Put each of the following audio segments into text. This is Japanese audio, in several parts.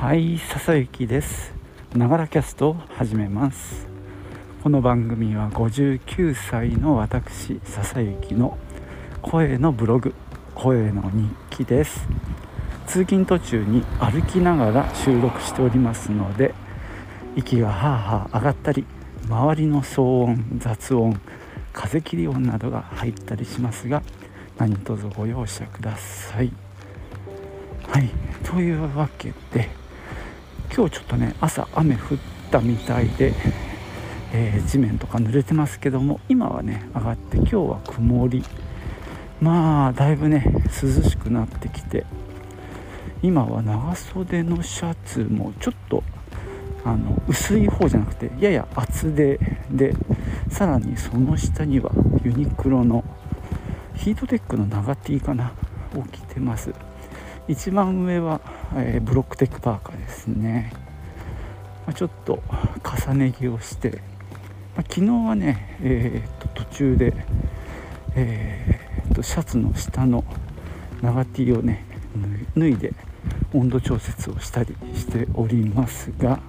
はい笹雪です。ながらキャストを始めます。この番組は59歳の私笹雪の声のブログ声の日記です。通勤途中に歩きながら収録しておりますので息がはあはあ上がったり周りの騒音雑音風切り音などが入ったりしますが何卒ご容赦ください。はいというわけで今日ちょっとね朝雨降ったみたいで、えー、地面とか濡れてますけども今はね上がって今日は曇り。まあだいぶね涼しくなってきて今は長袖のシャツもちょっとあの薄い方じゃなくてやや厚手でさらにその下にはユニクロのヒートテックの長 T かなを着てます。一番上は、えー、ブロックテックパーカーですね、まあ、ちょっと重ね着をして、まあ、昨日はね、えー、と途中で、えー、とシャツの下の長 T をね脱いで温度調節をしたりしておりますが、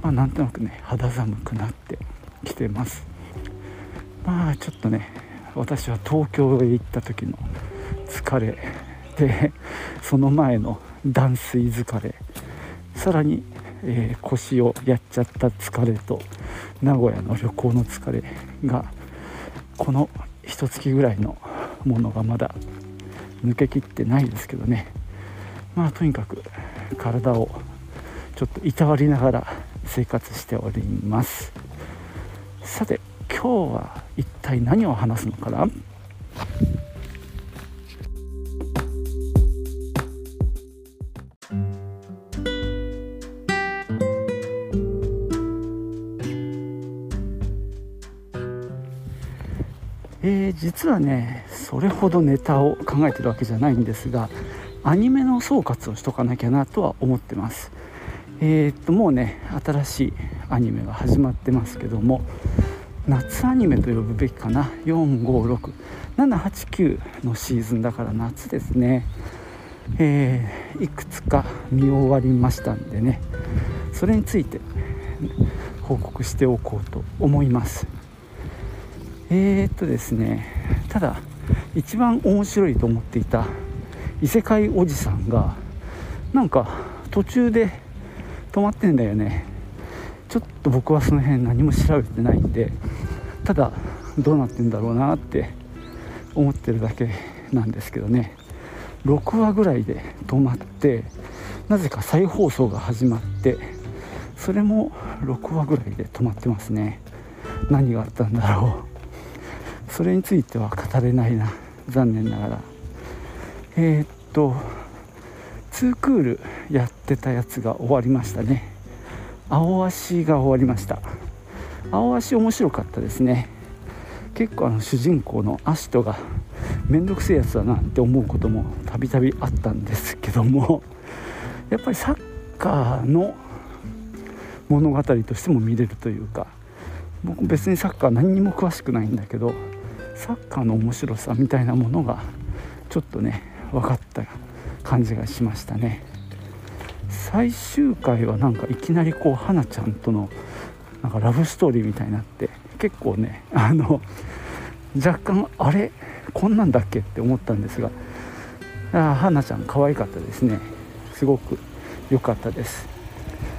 まあ、なんとなくね肌寒くなってきてます。まあちょっとね私は東京へ行った時の疲れでその前の断水疲れ。さらに、えー、腰をやっちゃった疲れと名古屋の旅行の疲れがこの一月ぐらいのものがまだ抜けきってないですけどね。まあとにかく体をちょっといたわりながら生活しております。さて今日は一体何を話すのかな？えー、実はねそれほどネタを考えてるわけじゃないんですがアニメの総括をしとかなきゃなとは思ってます。えー、っともうね新しいアニメが始まってますけども夏アニメと呼ぶべきかな？456789のシーズンだから夏ですね。えー、いくつか見終わりましたんでねそれについて報告しておこうと思います。えー、っとですねただ一番面白いと思っていた異世界おじさんがなんか途中で止まってんだよね。ちょっと僕はその辺何も調べてないんでただどうなってんだろうなって思ってるだけなんですけどね。6話ぐらいで止まってなぜか再放送が始まってそれも6話ぐらいで止まってますね。何があったんだろう。それについては語れないな。残念ながら。えー、っと2クールやってたやつが終わりましたね。青足が終わりました。青足面白かったですね。結構あの主人公のアシトが面倒くせえやつだなって思うこともたびたびあったんですけども。やっぱりサッカーの物語としても見れるというか。僕別にサッカー何にも詳しくないんだけど。サッカーの面白さみたいなものがちょっとね分かった感じがしましたね。最終回はなんかいきなりこう花ちゃんとのなんかラブストーリーみたいになって結構ねあの若干あれこんなんだっけって思ったんですがあ花ちゃん可愛かったですね。すごく良かったです。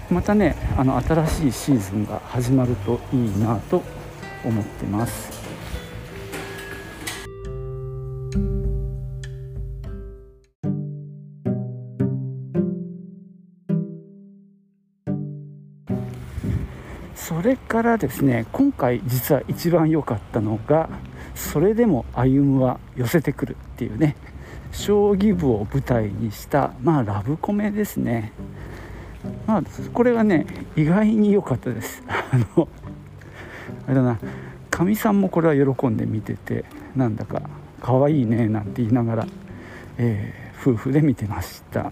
またねあの新しいシーズンが始まるといいなと思ってます。それからですね今回実は一番良かったのが「それでも歩夢は寄せてくる」っていうね将棋部を舞台にしたまあラブコメですね。まあこれはね意外に良かったです。あのあれだなかみさんもこれは喜んで見ててなんだか可愛いねなんて言いながら、えー、夫婦で見てました。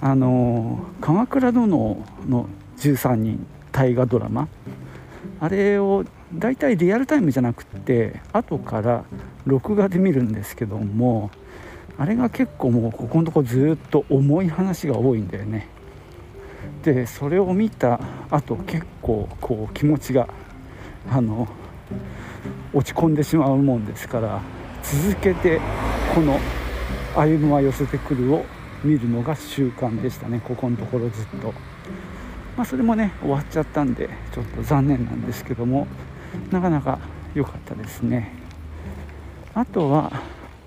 あの「鎌倉殿の13人」大河ドラマ。あれを大体リアルタイムじゃなくって後から録画で見るんですけどもあれが結構もうここのとこずっと重い話が多いんだよね。でそれを見た後結構こう気持ちがあの落ち込んでしまうもんですから続けてこの「歩夢は寄せてくる」を見るのが習慣でしたね。ここのところずっと。まあ、それもね終わっちゃったんでちょっと残念なんですけどもなかなか良かったですね。あとは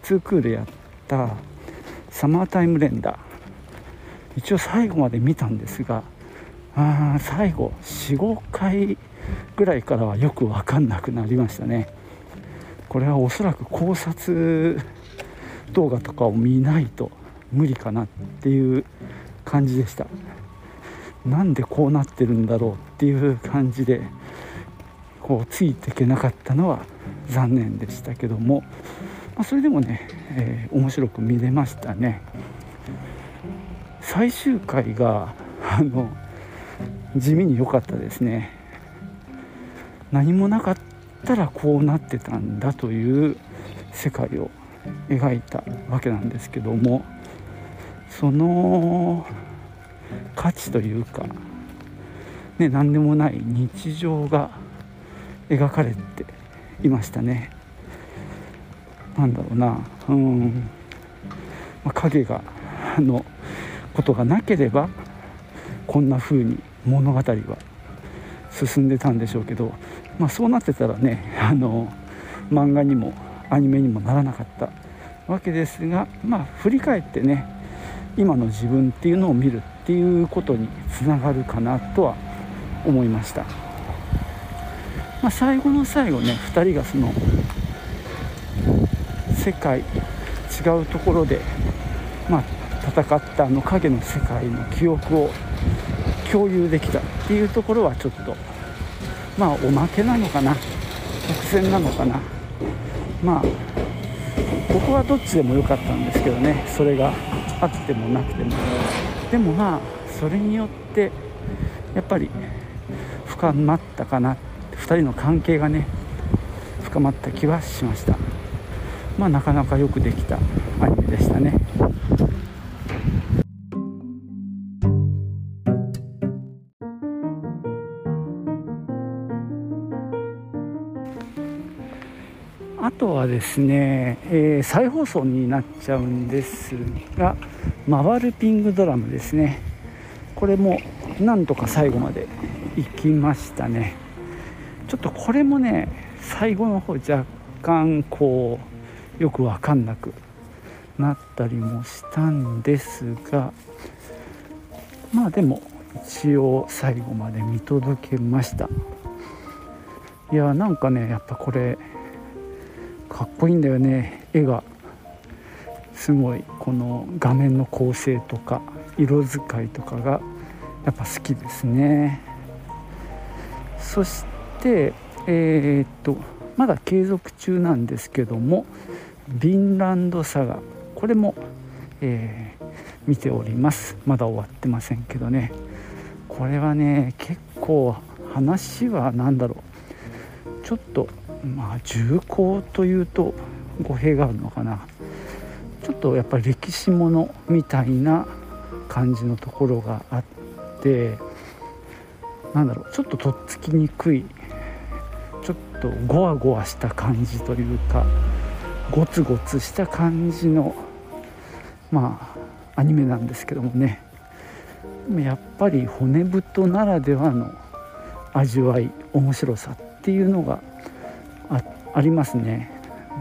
2クールやったサマータイム連打一応最後まで見たんですがあ最後45回ぐらいからはよく分かんなくなりましたね。これはおそらく考察動画とかを見ないと無理かなっていう感じでした。なんでこうなってるんだろうっていう感じでこうついていけなかったのは残念でしたけども、まあ、それでもね、えー、面白く見れましたね。最終回があの地味に良かったですね。何もなかったらこうなってたんだという世界を描いたわけなんですけどもその価値というか、ね、何でもない日常が描かれていましたね。なんだろうな、うん。まあ、影がのことがなければこんな風に物語は進んでたんでしょうけど、まあ、そうなってたらねあの漫画にもアニメにもならなかったわけですが、まあ、振り返ってね今の自分っていうのを見る。っていうことにつながるかなとは思いました、まあ、最後の最後ね2人がその世界違うところで、まあ、戦ったあの影の世界の記憶を共有できたっていうところはちょっとまあおまけなのかな伏線なのかな。まあ僕はどっちでもよかったんですけどねそれがあってもなくても。でもまあそれによってやっぱり深まったかな。2人の関係がね深まった気はしました。まあなかなかよくできたアニメでしたね。ですね、えー、再放送になっちゃうんですが回るピングドラムですね。これもなんとか最後まで行きましたね。ちょっとこれもね最後の方若干こうよく分かんなくなったりもしたんですがまあでも一応最後まで見届けました。いやなんかねやっぱこれかっこいいんだよね絵が。すごいこの画面の構成とか色使いとかがやっぱ好きですね。そしてえー、っとまだ継続中なんですけども「ヴィンランドサガ」これも、えー、見ております。まだ終わってませんけどね。これはね結構話は何だろう。ちょっとまあ重厚というと語弊があるのかな。ちょっとやっぱり歴史ものみたいな感じのところがあってなんだろうちょっととっつきにくいちょっとゴワゴワした感じというかゴツゴツした感じのまあアニメなんですけどもね。やっぱり骨太ならではの味わい面白さっていうのがありますね。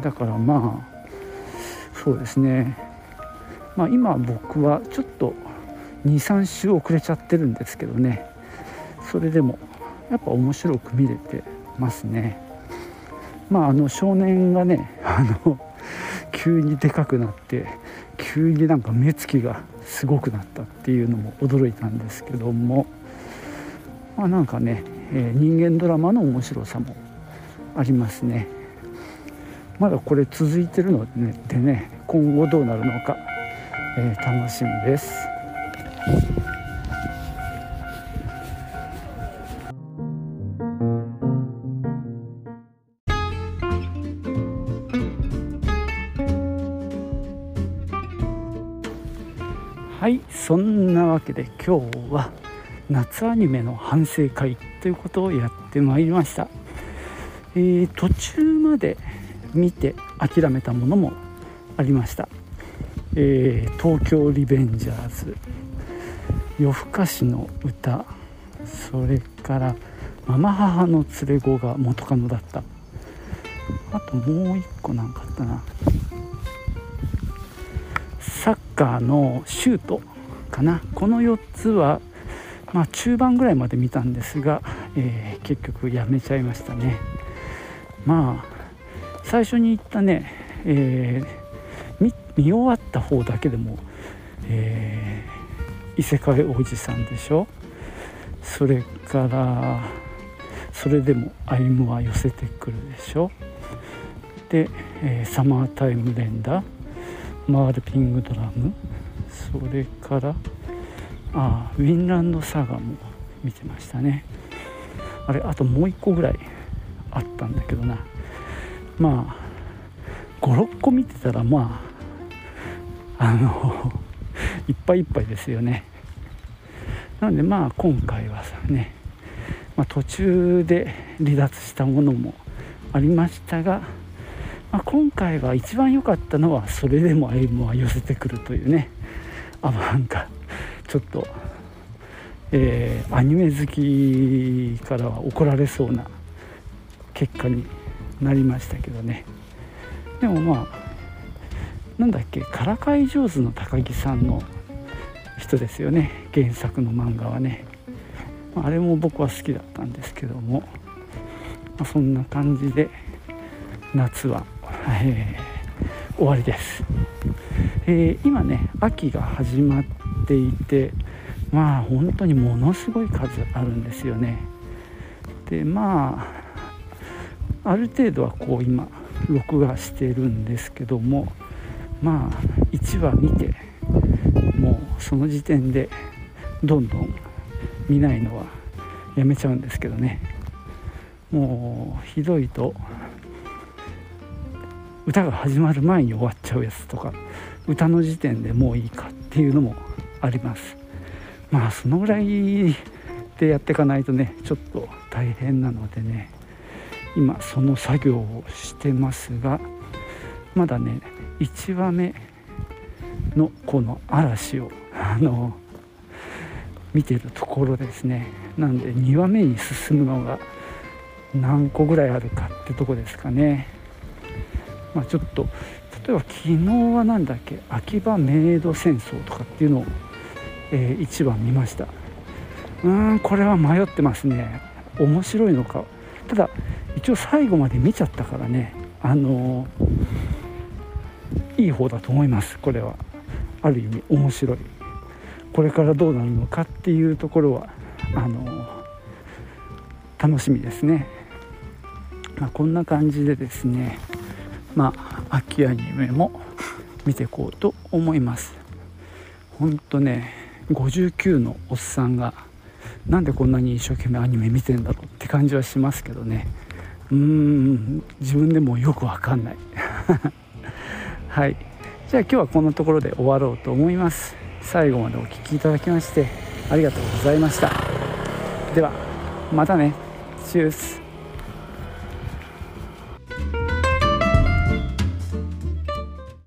だからまあそうですね。まあ今僕はちょっと23週遅れちゃってるんですけどね。それでもやっぱ面白く見れてますね。まああの少年がねあの急にでかくなって急になんか目つきがすごくなったっていうのも驚いたんですけども。まあなんかね、えー、人間ドラマの面白さもありますね。まだこれ続いてるのでね今後どうなるのか、えー、楽しみです。はいそんなわけで今日は夏アニメの反省会ということをやってまいりました、えー、途中まで見て諦めたものもありました、えー、東京リベンジャーズ。夜更かしの歌。それからママ母の連れ子が元カノだった。あともう一個なんかあったな。サッカーのシュートかな。この4つはまあ中盤ぐらいまで見たんですが、えー、結局やめちゃいましたね。まあ最初に言ったね、えー、見見終わった方だけでも、えー、異世界おじさんでしょ？それからそれでも歩夢は寄せてくるでしょ？で、えー、サマータイム連打マールピングドラムそれからあウィンランドサガも見てましたね。あれあともう1個ぐらいあったんだけどな。まあ56個見てたらまああの いっぱいいっぱいですよね。なのでまあ今回はね、まあ、途中で離脱したものもありましたが、まあ、今回は一番良かったのはそれでも歩夢は寄せてくるというねあなんかちょっと、えー、アニメ好きからは怒られそうな結果になりましたけどね。でもまあなんだっけからかい上手の高木さんの人ですよね。原作の漫画はね。あれも僕は好きだったんですけども、ま、そんな感じで夏は、えー、終わりです、えー、今ね秋が始まっていてまあ本当にものすごい数あるんですよね。でまあある程度はこう今録画してるんですけどもまあ1話見てもうその時点でどんどん見ないのはやめちゃうんですけどね。もうひどいと歌が始まる前に終わっちゃうやつとか歌の時点でもういいかっていうのもあります。まあそのぐらいでやっていかないとねちょっと大変なのでね。今その作業をしてますがまだね1話目のこの嵐をあの見てるところですね。なんで2話目に進むのが何個ぐらいあるかってとこですかね。まあ、ちょっと例えば昨日は何だっけ秋葉メイド戦争とかっていうのを、えー、1話見ました。うーんこれは迷ってますね。面白いのかただ一応最後まで見ちゃったからねあのー、いい方だと思いますこれは。ある意味面白い。これからどうなるのかっていうところはあの楽しみですね、まあ、こんな感じでですねまあ秋アニメも見ていこうと思います。ほんとね59のおっさんがなんでこんなに一生懸命アニメ見てんだろうって感じはしますけどね。うーん自分でもよくわかんない。はい。じゃあ今日はこんなところで終わろうと思います。最後までお聴きいただきましてありがとうございました。ではまたね。チュース。